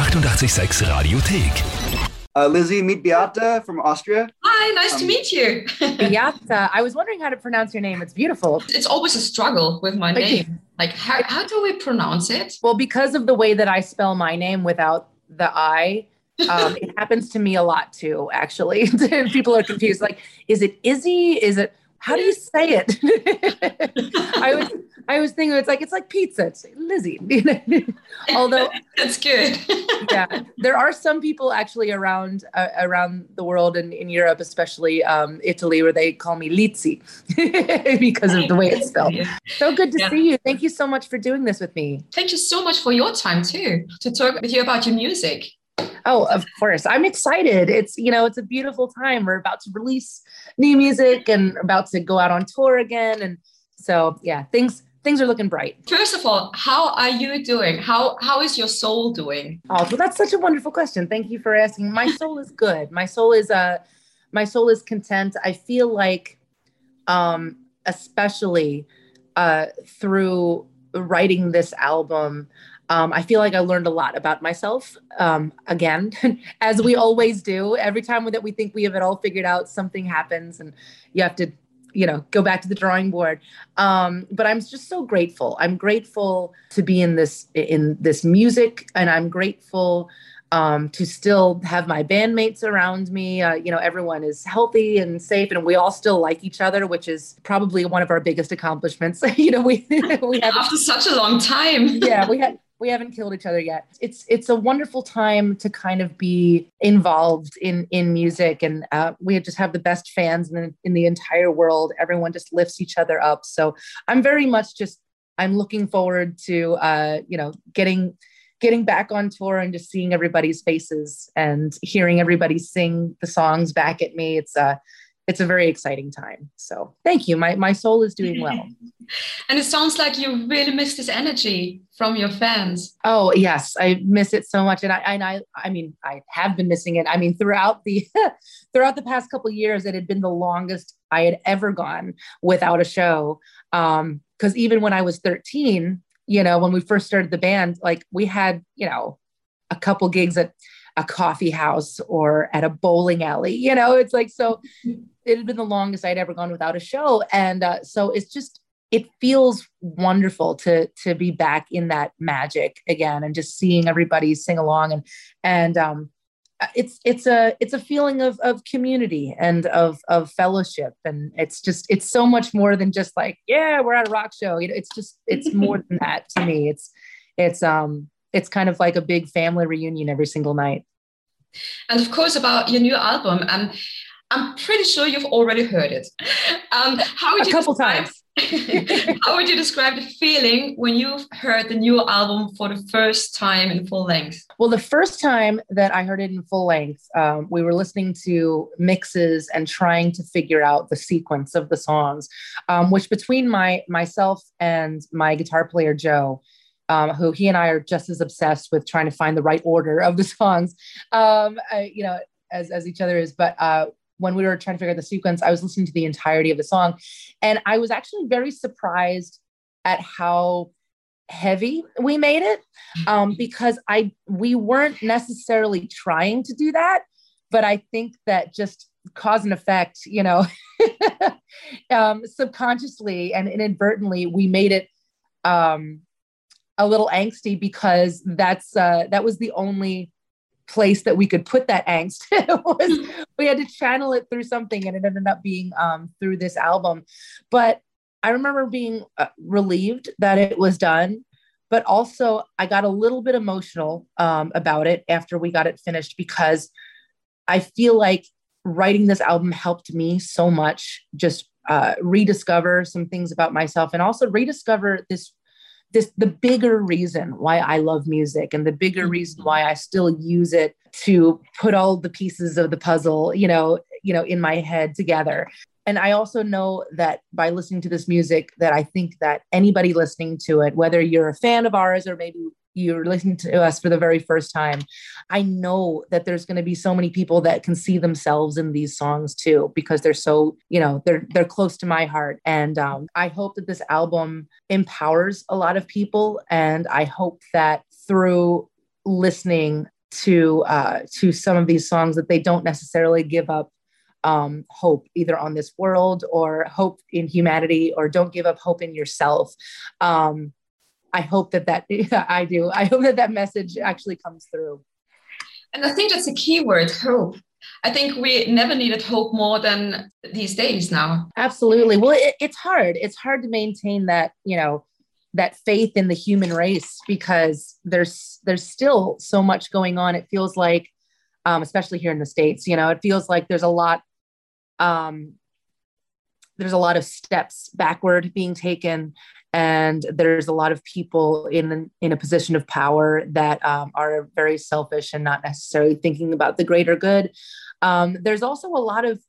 886 Radiothek. Uh, Lzzy, meet Beata from Austria. Hi, nice to Um, meet you. Beata. I was wondering how to pronounce your name. It's beautiful. it's always a struggle with my Thank name. Like, how, how do we pronounce it? Well, because of the way that I spell my name without the I, um, it happens to me a lot too, actually. People are confused. Like, is it Izzy? Is it, how do you say it? I was, I was thinking it's like, it's like pizza. It's Lizzie. Although That's good. yeah there are some people actually around uh, around the world and in europe especially um, italy where they call me Lizzie because of the way it's spelled so good to Yeah. see you thank you so much for doing this with me Thank you so much for your time too, to talk with you about your music. Oh of course i'm excited it's you know it's a beautiful time we're about to release new music and about to go out on tour again and so yeah things things are looking bright First of all, how are you doing? How how is your soul doing? Oh, well, that's such a wonderful question. Thank you for asking. My soul is good. My soul is uh my soul is content. I feel like um especially uh through writing this album um, I feel like I learned a lot about myself. Um, again, as we always do, every time that we think we have it all figured out, something happens, and you have to, you know, go back to the drawing board. Um, but I'm just so grateful. I'm grateful to be in this in this music, and I'm grateful um, to still have my bandmates around me. Uh, you know, everyone is healthy and safe, and we all still like each other, which is probably one of our biggest accomplishments. you know, we we have After such a long time. yeah, we had we haven't killed each other yet. It's it's a wonderful time to kind of be involved in in music, and uh, we just have the best fans in the, in the entire world. Everyone just lifts each other up. So I'm very much just I'm looking forward to uh, you know getting getting back on tour and just seeing everybody's faces and hearing everybody sing the songs back at me. It's a it's a very exciting time. So thank you. My my soul is doing well. And it sounds like you really miss this energy from your fans. Oh yes, I miss it so much, and I and I I mean I have been missing it. I mean throughout the throughout the past couple of years, it had been the longest I had ever gone without a show. Um, because even when I was thirteen, you know, when we first started the band, like we had you know a couple gigs at a coffee house or at a bowling alley. You know, it's like so. It had been the longest I'd ever gone without a show, and uh, so it's just it feels wonderful to to be back in that magic again and just seeing everybody sing along and and um it's it's a it's a feeling of of community and of of fellowship and it's just it's so much more than just like yeah we're at a rock show you know it's just it's more than that to me it's it's um it's kind of like a big family reunion every single night And of course, about your new album, um, I'm pretty sure you've already heard it. Um, how would a you couple describe, times how would you describe the feeling when you've heard the new album for the first time in full length? Well, the first time that I heard it in full length, um, we were listening to mixes and trying to figure out the sequence of the songs, um, which between my myself and my guitar player Joe, um, who he and I are just as obsessed with trying to find the right order of the songs, um, I, you know, as as each other is. But uh, when we were trying to figure out the sequence, I was listening to the entirety of the song, and I was actually very surprised at how heavy we made it um, because I we weren't necessarily trying to do that, but I think that just cause and effect, you know, um, subconsciously and inadvertently we made it um, a little angsty because that's uh, that was the only place that we could put that angst. Was we had to channel it through something and it ended up being um, through this album. But i remember being uh, relieved that it was done but also i got a little bit emotional um, about it after we got it finished because i feel like writing this album helped me so much just uh, rediscover some things about myself and also rediscover this this the bigger reason why I love music and the bigger reason mm-hmm. why I still use it to put all the pieces of the puzzle, you know, you know, in my head together. And I also know that by listening to this music, that I think that anybody listening to it, whether you're a fan of ours or maybe you're listening to us for the very first time, I know that there's going to be so many people that can see themselves in these songs too, because they're so, you know, they're they're close to my heart. And um, I hope that this album empowers a lot of people, and I hope that through listening to uh, to some of these songs that they don't necessarily give up um, hope either on this world or hope in humanity or don't give up hope in yourself. Um, I hope that that I do. I hope that that message actually comes through. And I think that's a key word, hope. I think we never needed hope more than these days now. Absolutely. Well, it, it's hard. It's hard to maintain that, you know, that faith in the human race because there's there's still so much going on. It feels like, um, especially here in the states, you know, it feels like there's a lot. Um, there's a lot of steps backward being taken, and there's a lot of people in in a position of power that um, are very selfish and not necessarily thinking about the greater good. Um, there's also a lot of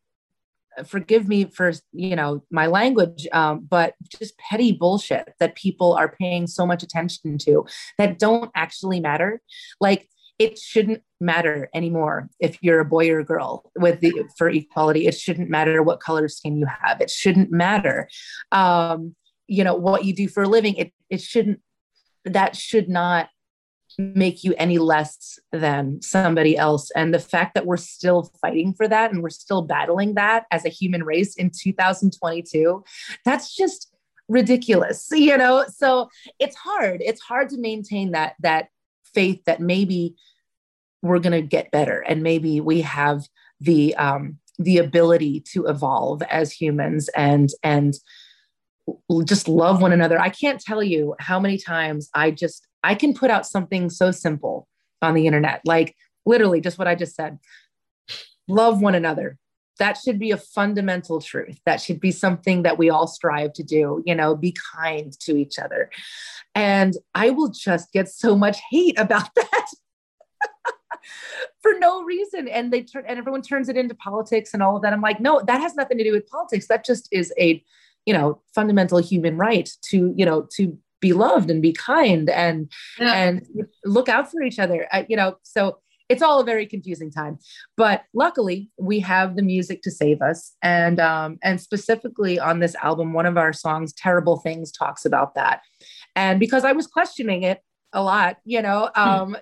forgive me for you know my language um, but just petty bullshit that people are paying so much attention to that don't actually matter. Like it shouldn't matter anymore if you're a boy or a girl with the for equality. It shouldn't matter what color skin you have. It shouldn't matter. Um, you know what you do for a living it, it shouldn't that should not make you any less than somebody else. And the fact that we're still fighting for that and we're still battling that as a human race in 2022, that's just ridiculous, you know? So it's hard. It's hard to maintain that that faith that maybe we're going to get better and maybe we have the um the ability to evolve as humans and and just love one another. I can't tell you how many times I just I can put out something so simple on the internet, like literally just what I just said. Love one another. That should be a fundamental truth. That should be something that we all strive to do, you know, be kind to each other. And I will just get so much hate about that. for no reason and they turn and everyone turns it into politics and all of that i'm like no that has nothing to do with politics that just is a you know fundamental human right to you know to be loved and be kind and yeah. and look out for each other uh, you know so it's all a very confusing time but luckily we have the music to save us and um and specifically on this album one of our songs terrible things talks about that and because i was questioning it a lot you know hmm. um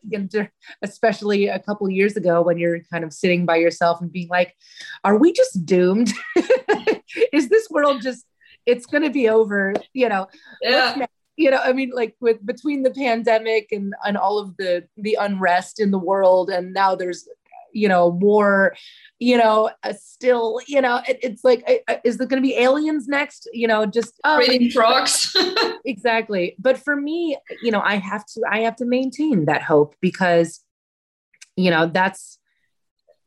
especially a couple years ago when you're kind of sitting by yourself and being like are we just doomed is this world just it's going to be over you know. Yeah. you know i mean like with between the pandemic and and all of the the unrest in the world and now there's you know war you know uh, still you know it, it's like uh, is there going to be aliens next? You know just um, frogs. Exactly. But for me you know i have to i have to maintain that hope because you know that's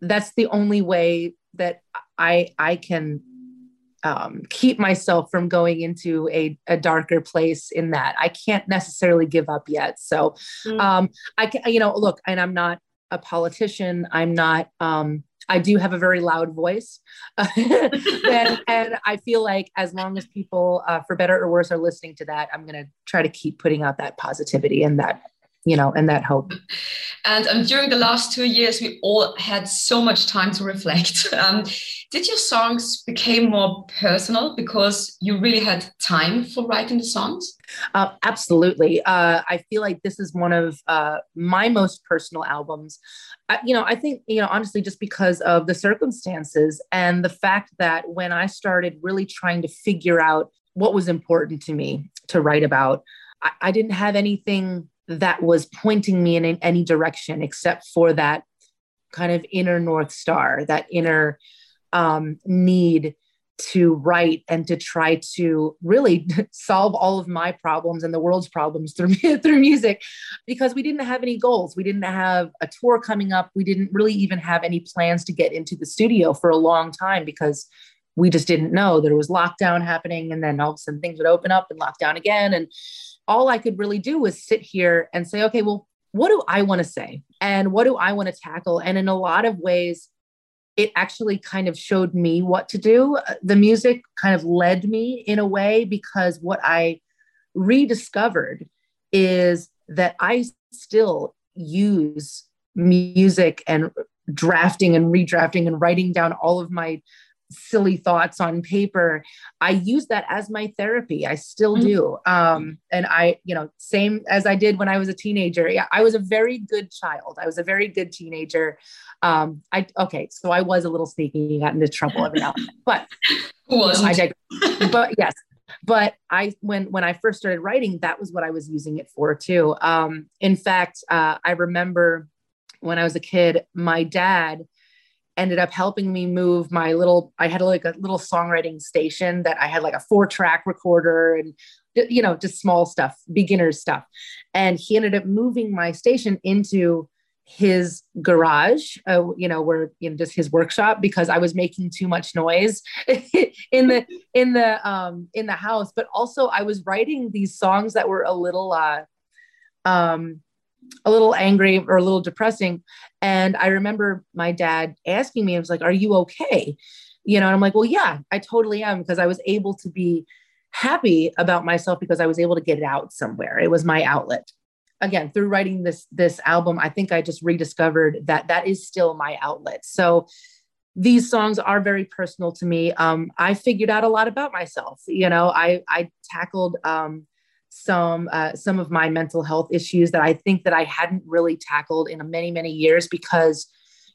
that's the only way that i i can um, keep myself from going into a, a darker place in that I can't necessarily give up yet. So mm. um, I can, you know, look, and I'm not a politician. I'm not, um, I do have a very loud voice. and, and, I feel like as long as people, uh, for better or worse, are listening to that, I'm going to try to keep putting out that positivity and that you know, and that hope. And um, during the last two years, we all had so much time to reflect. Um, did your songs become more personal because you really had time for writing the songs? Uh, absolutely. Uh, I feel like this is one of uh, my most personal albums. you know, I think, you know, honestly, just because of the circumstances and the fact that when I started really trying to figure out what was important to me to write about, I, I didn't have anything that was pointing me in any direction except for that kind of inner north star that inner um, need to write and to try to really solve all of my problems and the world's problems through through music because we didn't have any goals we didn't have a tour coming up we didn't really even have any plans to get into the studio for a long time because we just didn't know there was lockdown happening and then all of a sudden things would open up and lock down again and all I could really do was sit here and say, okay, well, what do I want to say? And what do I want to tackle? And in a lot of ways, it actually kind of showed me what to do. Uh, the music kind of led me in a way because what I rediscovered is that I still use music and drafting and redrafting and writing down all of my silly thoughts on paper i use that as my therapy. I still mm-hmm. do. Um, and i you know same as i did when i was a teenager. Yeah i was a very good child. I was a very good teenager. Um, i okay so i was a little sneaky got into trouble every now but was I but yes but i when when i first started writing that was what i was using it for too. Um, in fact uh, i remember when i was a kid my dad ended up helping me move my little i had like a little songwriting station that i had like a four track recorder and you know just small stuff beginner stuff. And he ended up moving my station into his garage uh, you know where you know just his workshop because i was making too much noise in the in the um in the house. But also i was writing these songs that were a little uh um a little angry or a little depressing. And I remember my dad asking me, I was like, Are you okay? You know, and I'm like, Well, yeah, I totally am because I was able to be happy about myself because I was able to get it out somewhere. It was my outlet. Again, through writing this this album, I think I just rediscovered that that is still my outlet. So these songs are very personal to me. Um, I figured out a lot about myself. You know, I I tackled um, some uh, some of my mental health issues that I think that I hadn't really tackled in many many years because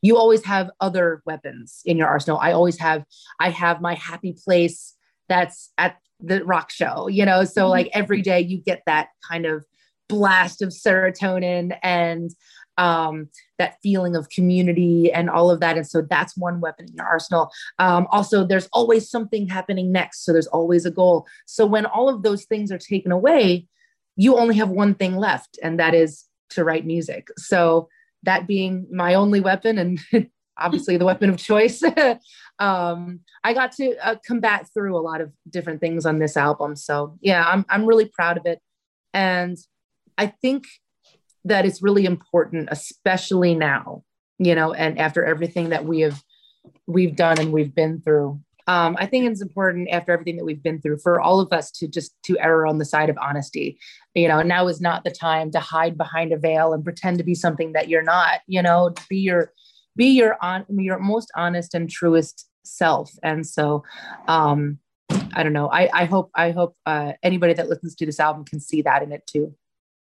you always have other weapons in your arsenal. I always have I have my happy place that's at the rock show, you know. So mm-hmm. like every day you get that kind of blast of serotonin and um, that feeling of community and all of that. And so that's one weapon in your arsenal. Um, also, there's always something happening next. So there's always a goal. So when all of those things are taken away, you only have one thing left, and that is to write music. So that being my only weapon and obviously the weapon of choice, um, I got to uh, combat through a lot of different things on this album. So yeah, I'm, I'm really proud of it. And I think that it's really important, especially now, you know, and after everything that we have we've done and we've been through. Um, I think it's important after everything that we've been through for all of us to just to err on the side of honesty. You know, now is not the time to hide behind a veil and pretend to be something that you're not. You know, be your be your on your most honest and truest self. And so, um, I don't know. I, I hope I hope uh, anybody that listens to this album can see that in it too.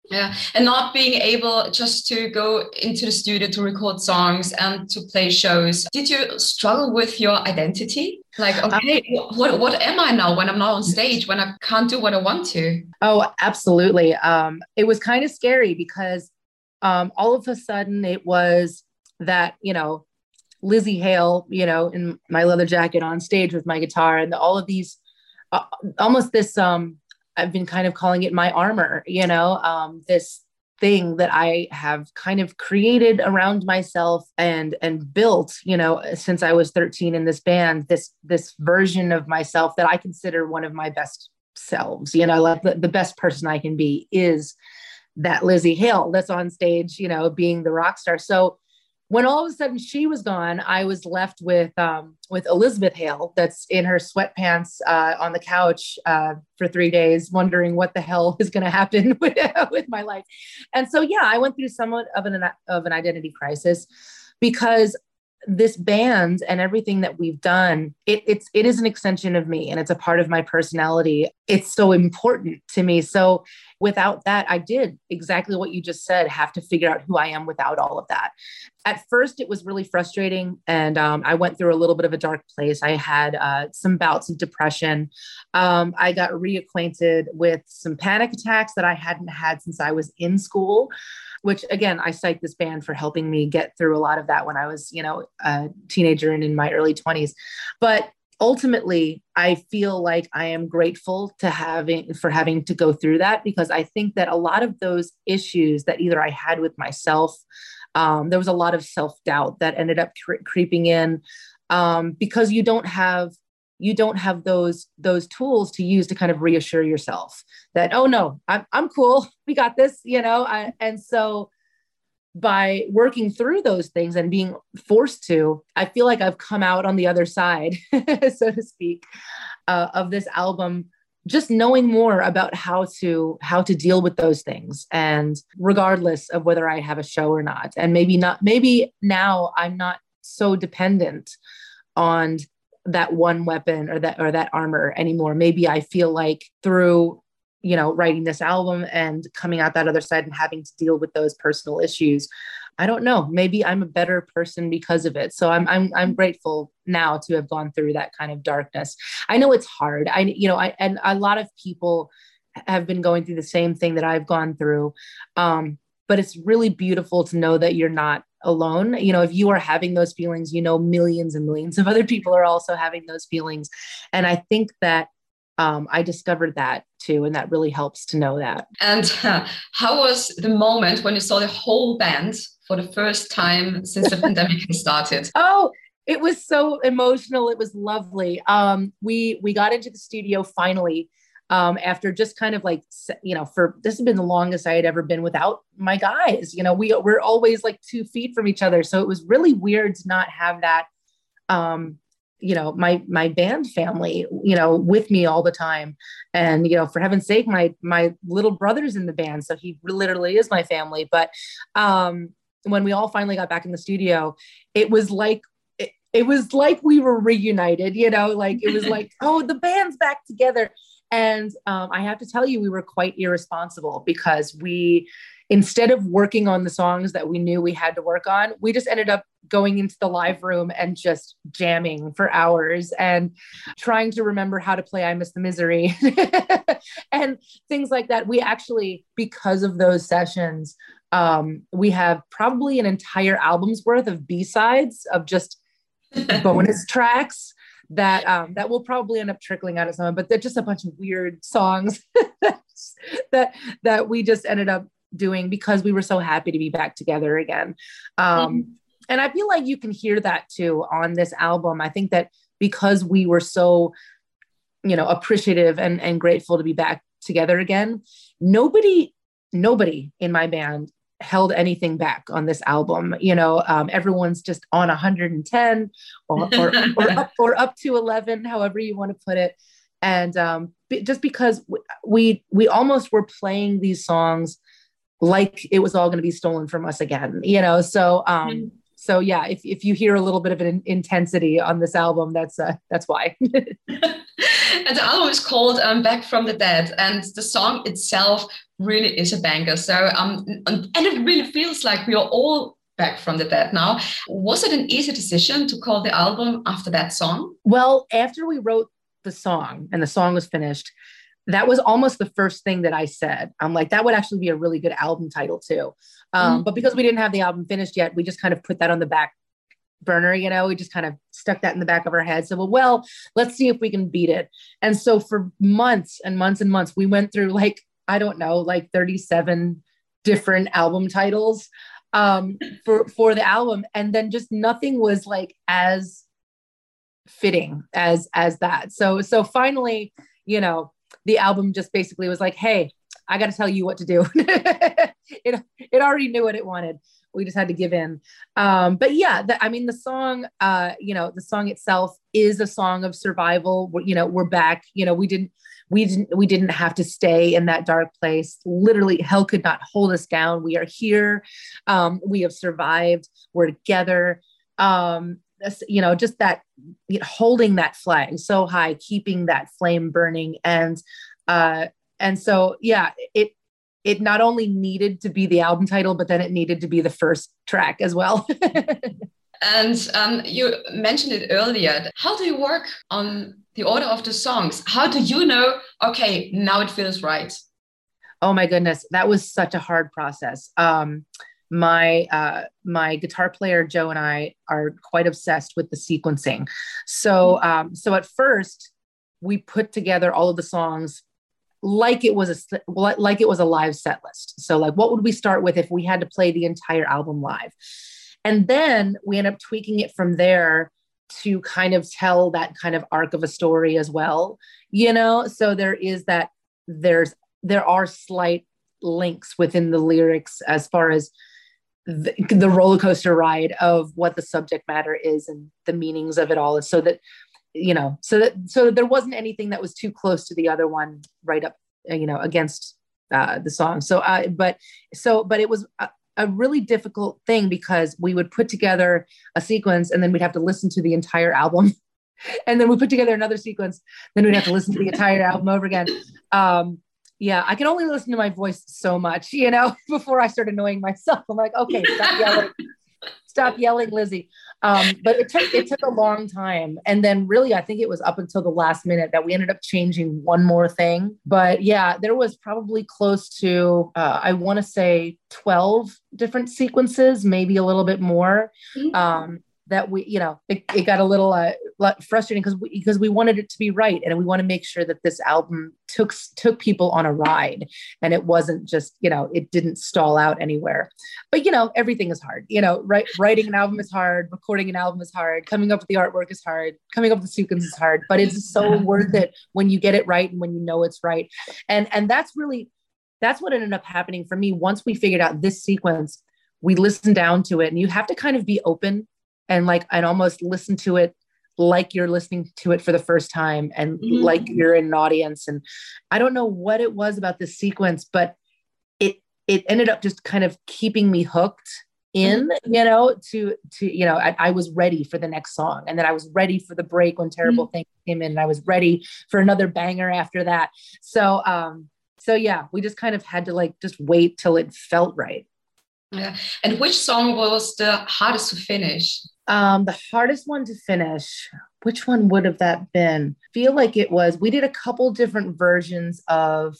Yeah, and not being able just to go into the studio to record songs and to play shows. Did you struggle with your identity? Like, um, okay, um, what what am I now when I'm not on stage, when I can't do what I want to? Oh, absolutely. Um, it was kind of scary because um, all of a sudden it was that you know Lzzy Hale, you know, in my leather jacket on stage with my guitar, and all of these, uh, almost this um I've been kind of calling it my armor, you know, um, this thing that I have kind of created around myself and and built, you know, since I was 13 in this band, this this version of myself that I consider one of my best selves, you know, like the, the best person I can be is that Lzzy Hale that's on stage, you know, being the rock star. So when all of a sudden she was gone, I was left with um, with Elizabeth Hale, that's in her sweatpants uh, on the couch uh, for three days, wondering what the hell is going to happen with, with my life. And so, yeah, I went through somewhat of an of an identity crisis because this band and everything that we've done it, it's it is an extension of me and it's a part of my personality. It's so important to me. So without that i did exactly what you just said have to figure out who i am without all of that. At first it was really frustrating and um, i went through a little bit of a dark place. I had uh, some bouts of depression. Um, i got reacquainted with some panic attacks that i hadn't had since i was in school which again, I cite this band for helping me get through a lot of that when I was, you know, a teenager and in my early 20s. But ultimately i feel like i am grateful to having for having to go through that because i think that a lot of those issues that either i had with myself um, there was a lot of self-doubt that ended up cre- creeping in um, because you don't have you don't have those those tools to use to kind of reassure yourself that oh no i'm, I'm cool. We got this you know I, and so by working through those things and being forced to i feel like i've come out on the other side so to speak uh, of this album just knowing more about how to how to deal with those things and regardless of whether i have a show or not. And maybe not maybe now i'm not so dependent on that one weapon or that or that armor anymore. Maybe I feel like through you know writing this album and coming out that other side and having to deal with those personal issues I don't know. Maybe I'm a better person because of it. So I'm I'm I'm grateful now to have gone through that kind of darkness. I know it's hard. I you know I and a lot of people have been going through the same thing that I've gone through. Um, but it's really beautiful to know that you're not alone. You know, if you are having those feelings, you know, millions and millions of other people are also having those feelings. And I think that um, I discovered that too, and that really helps to know that. And uh, how was the moment when you saw the whole band for the first time since the pandemic started? Oh, it was so emotional. It was lovely. Um, we we got into the studio finally um, after just kind of like you know for this has been the longest I had ever been without my guys. You know, we we're always like two feet from each other, so it was really weird to not have that. Um, you know my my band family you know with me all the time and you know for heaven's sake my my little brother's in the band so he literally is my family but um when we all finally got back in the studio it was like it, it was like we were reunited you know like it was like oh the band's back together and um, I have to tell you, we were quite irresponsible because we, instead of working on the songs that we knew we had to work on, we just ended up going into the live room and just jamming for hours and trying to remember how to play I Miss the Misery and things like that. We actually, because of those sessions, um, we have probably an entire album's worth of B sides of just bonus tracks that um, that will probably end up trickling out of someone, but they're just a bunch of weird songs that that we just ended up doing because we were so happy to be back together again. Um, mm-hmm. And I feel like you can hear that too on this album. I think that because we were so, you know, appreciative and and grateful to be back together again, nobody nobody in my band held anything back on this album. You know, um, everyone's just on 110 or, or, or, up, or up to 11, however you want to put it. And um, just because we we almost were playing these songs like it was all going to be stolen from us again, you know. So um, mm-hmm. so yeah, if if you hear a little bit of an intensity on this album, that's uh, that's why. and the album is called um, Back from the Dead, and the song itself really is a banger. So, um, and it really feels like we are all back from the dead now. Was it an easy decision to call the album after that song? Well, after we wrote the song and the song was finished, that was almost the first thing that I said. I'm like, that would actually be a really good album title too. Um, mm-hmm. But because we didn't have the album finished yet, we just kind of put that on the back burner, you know, we just kind of stuck that in the back of our head. So, well, well, let's see if we can beat it. And so for months and months and months, we went through like, I don't know, like 37 different album titles um, for, for the album. And then just nothing was like as fitting as, as that. So, so finally, you know, the album just basically was like, Hey, I got to tell you what to do. it, it already knew what it wanted we just had to give in. Um, but yeah the, i mean the song uh, you know the song itself is a song of survival. We're, you know we're back. You know we didn't we didn't we didn't have to stay in that dark place. Literally hell could not hold us down. We are here. Um, we have survived. We're together. Um, you know just that you know, holding that flag so high keeping that flame burning. And uh and so yeah it it not only needed to be the album title, but then it needed to be the first track as well. and um, you mentioned it earlier. How do you work on the order of the songs? How do you know, okay, now it feels right? Oh my goodness, that was such a hard process. Um, my uh, my guitar player Joe and I are quite obsessed with the sequencing. So mm-hmm. um, so at first we put together all of the songs like it was a like it was a live set list. So like what would we start with if we had to play the entire album live? And then we end up tweaking it from there to kind of tell that kind of arc of a story as well, you know? So there is that there's there are slight links within the lyrics as far as the, the roller coaster ride of what the subject matter is and the meanings of it all is so that you know so that so there wasn't anything that was too close to the other one right up uh, you know against uh, the song so uh, but so but it was a, a really difficult thing because we would put together a sequence and then we'd have to listen to the entire album and then we put together another sequence. Then we'd have to listen to the entire album over again. Um, yeah, I can only listen to my voice so much, you know, before I start annoying myself. I'm like, okay, stop yelling, stop yelling, Lzzy. Um, but it took it took a long time, and then really, I think it was up until the last minute that we ended up changing one more thing. But yeah, there was probably close to uh, I want to say twelve different sequences, maybe a little bit more. Mm-hmm. Um, that we, you know, it, it got a little uh, frustrating because we, because we wanted it to be right, and we want to make sure that this album took took people on a ride, and it wasn't just, you know, it didn't stall out anywhere. But you know, everything is hard. You know, right, writing an album is hard, recording an album is hard, coming up with the artwork is hard, coming up with the sequence is hard, but it's so worth it when you get it right and when you know it's right, and and that's really that's what ended up happening for me once we figured out this sequence we listened down to it and you have to kind of be open and like and almost listen to it like you're listening to it for the first time and mm-hmm. like you're in an audience and i don't know what it was about this sequence but it it ended up just kind of keeping me hooked in mm-hmm. you know to to you know I, I, was ready for the next song and then i was ready for the break when terrible mm-hmm. things came in and i was ready for another banger after that so um so yeah we just kind of had to like just wait till it felt right yeah and which song was the hardest to finish um, the hardest one to finish, which one would have that been? Feel like it was. We did a couple different versions of,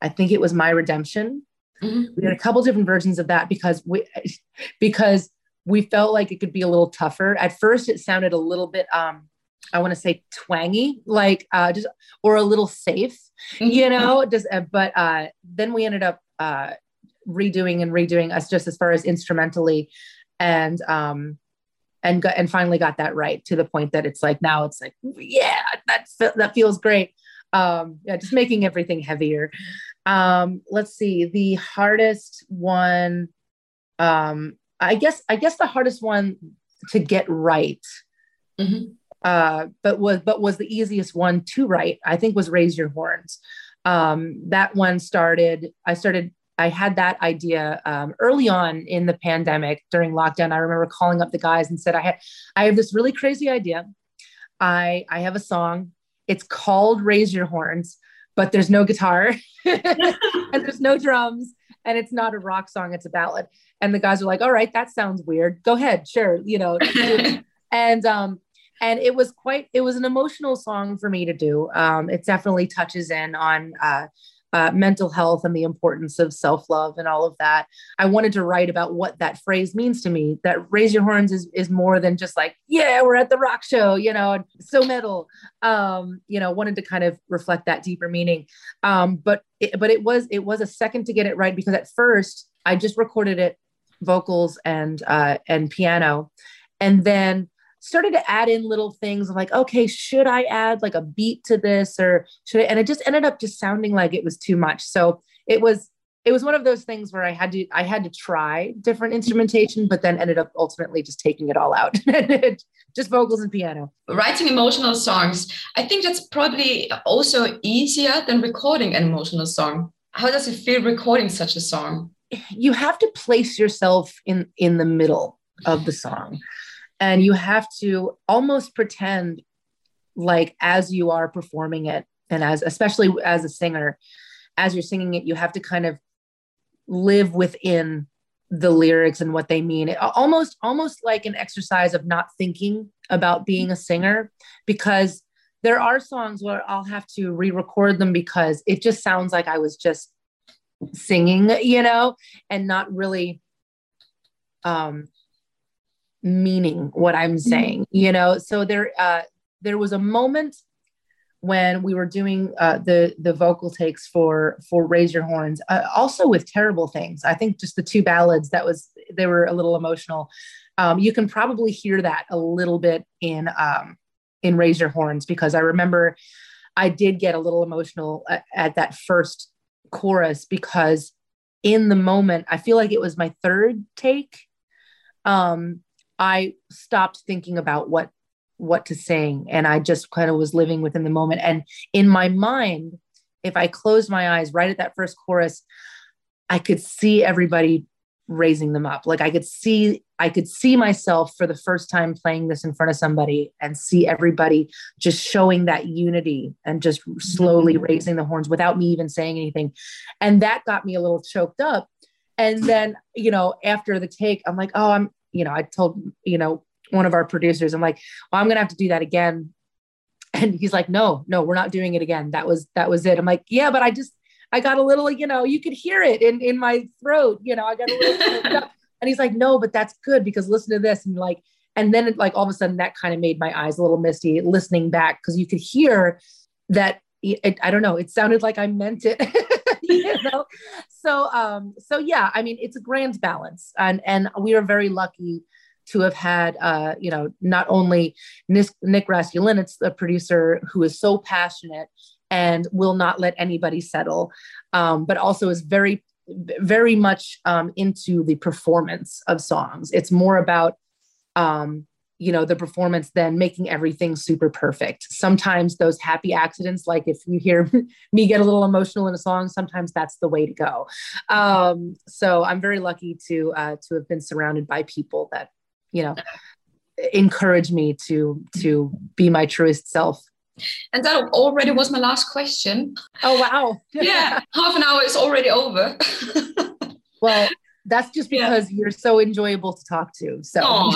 I think it was My Redemption. Mm-hmm. We did a couple different versions of that because we because we felt like it could be a little tougher. At first, it sounded a little bit um, I want to say twangy, like uh, just or a little safe, mm-hmm. you know. Just uh, but uh, then we ended up uh, redoing and redoing us just as far as instrumentally, and um, and got, and finally got that right to the point that it's like now it's like yeah that's that feels great. Um yeah just making everything heavier. Um let's see the hardest one um i guess i guess the hardest one to get right mm-hmm. uh but was but was the easiest one to write i think was raise your horns. Um that one started i started I had that idea um, early on in the pandemic during lockdown. I remember calling up the guys and said, I had, I have this really crazy idea. I, I have a song. It's called Raise Your Horns, but there's no guitar and there's no drums and it's not a rock song. It's a ballad. And the guys were like, all right, that sounds weird. Go ahead. Sure. You know, and, um, and it was quite it was an emotional song for me to do um, it definitely touches in on uh, uh, mental health and the importance of self love and all of that. I wanted to write about what that phrase means to me. That raise your horns is, is more than just like, yeah, we're at the rock show, you know, so metal. Um, you know, wanted to kind of reflect that deeper meaning. Um, but it, but it was it was a second to get it right because at first I just recorded it vocals and uh, and piano, and then started to add in little things like, okay, should I add like a beat to this or should I? And it just ended up just sounding like it was too much. So it was it was one of those things where I had to I had to try different instrumentation, but then ended up ultimately just taking it all out, just vocals and piano. Writing emotional songs, I think that's probably also easier than recording an emotional song. How does it feel recording such a song? You have to place yourself in in the middle of the song and you have to almost pretend like as you are performing it and as especially as a singer as you're singing it you have to kind of live within the lyrics and what they mean. It, almost almost like an exercise of not thinking about being a singer because there are songs where I'll have to re-record them because it just sounds like I was just singing, you know, and not really um meaning what I'm mm-hmm. saying, you know. So there, uh, there was a moment when we were doing uh, the the vocal takes for for Raise Your Horns, uh, also with terrible things. I think just the two ballads that was they were a little emotional. Um, you can probably hear that a little bit in um, in Raise Your Horns because I remember I did get a little emotional at, at that first chorus because in the moment I feel like it was my third take. Um, I stopped thinking about what what to sing and I just kind of was living within the moment and in my mind if I closed my eyes right at that first chorus I could see everybody raising them up. Like I could see, I could see myself for the first time playing this in front of somebody and see everybody just showing that unity and just slowly mm-hmm. raising the horns without me even saying anything. And that got me a little choked up. And then, you know, after the take, I'm like, oh, I'm, you know, I told, you know, one of our producers, I'm like, well, I'm gonna have to do that again. And he's like, no, no, we're not doing it again. That was that was it. I'm like, yeah, but I just I got a little, you know, you could hear it in, in my throat, you know, I got a little, and he's like, no, but that's good because listen to this. And like, and then it, like all of a sudden that kind of made my eyes a little misty listening back. Cause you could hear that it, I don't know, it sounded like I meant it. you know? So, um, so yeah, I mean, it's a grand balance and, and we are very lucky to have had, uh, you know, not only Nick, Nick Raskulinecz, the producer who is so passionate and will not let anybody settle, um, but also is very, very much um, into the performance of songs. It's more about, um, you know, the performance than making everything super perfect. Sometimes those happy accidents, like if you hear me get a little emotional in a song, sometimes that's the way to go. Um, so I'm very lucky to uh, to have been surrounded by people that, you know, encourage me to to be my truest self and that already was my last question. Oh, wow. yeah, half an hour is already over. well, that's just because yeah. you're so enjoyable to talk to. So,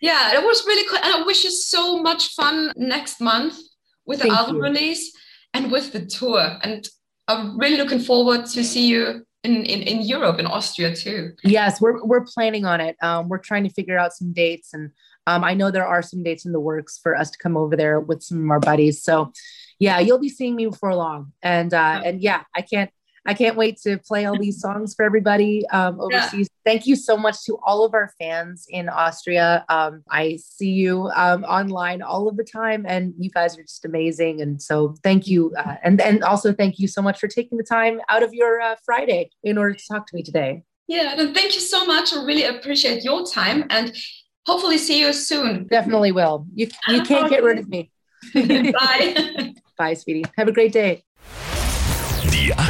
yeah, it was really cool. And I wish you so much fun next month with the album you. release and with the tour. And I'm really looking forward to see you in, in, in Europe, in Austria too. Yes, we're, we're planning on it. Um, we're trying to figure out some dates and um, I know there are some dates in the works for us to come over there with some of our buddies. So yeah, you'll be seeing me before long. And uh, and yeah, I can't I can't wait to play all these songs for everybody um, overseas. Yeah. Thank you so much to all of our fans in Austria. Um, I see you um, online all of the time, and you guys are just amazing. And so, thank you, uh, and and also thank you so much for taking the time out of your uh, Friday in order to talk to me today. Yeah, and thank you so much. I really appreciate your time. And hopefully see you soon. Definitely will. You, you can't get rid of me. Bye. Bye, sweetie. Have a great day.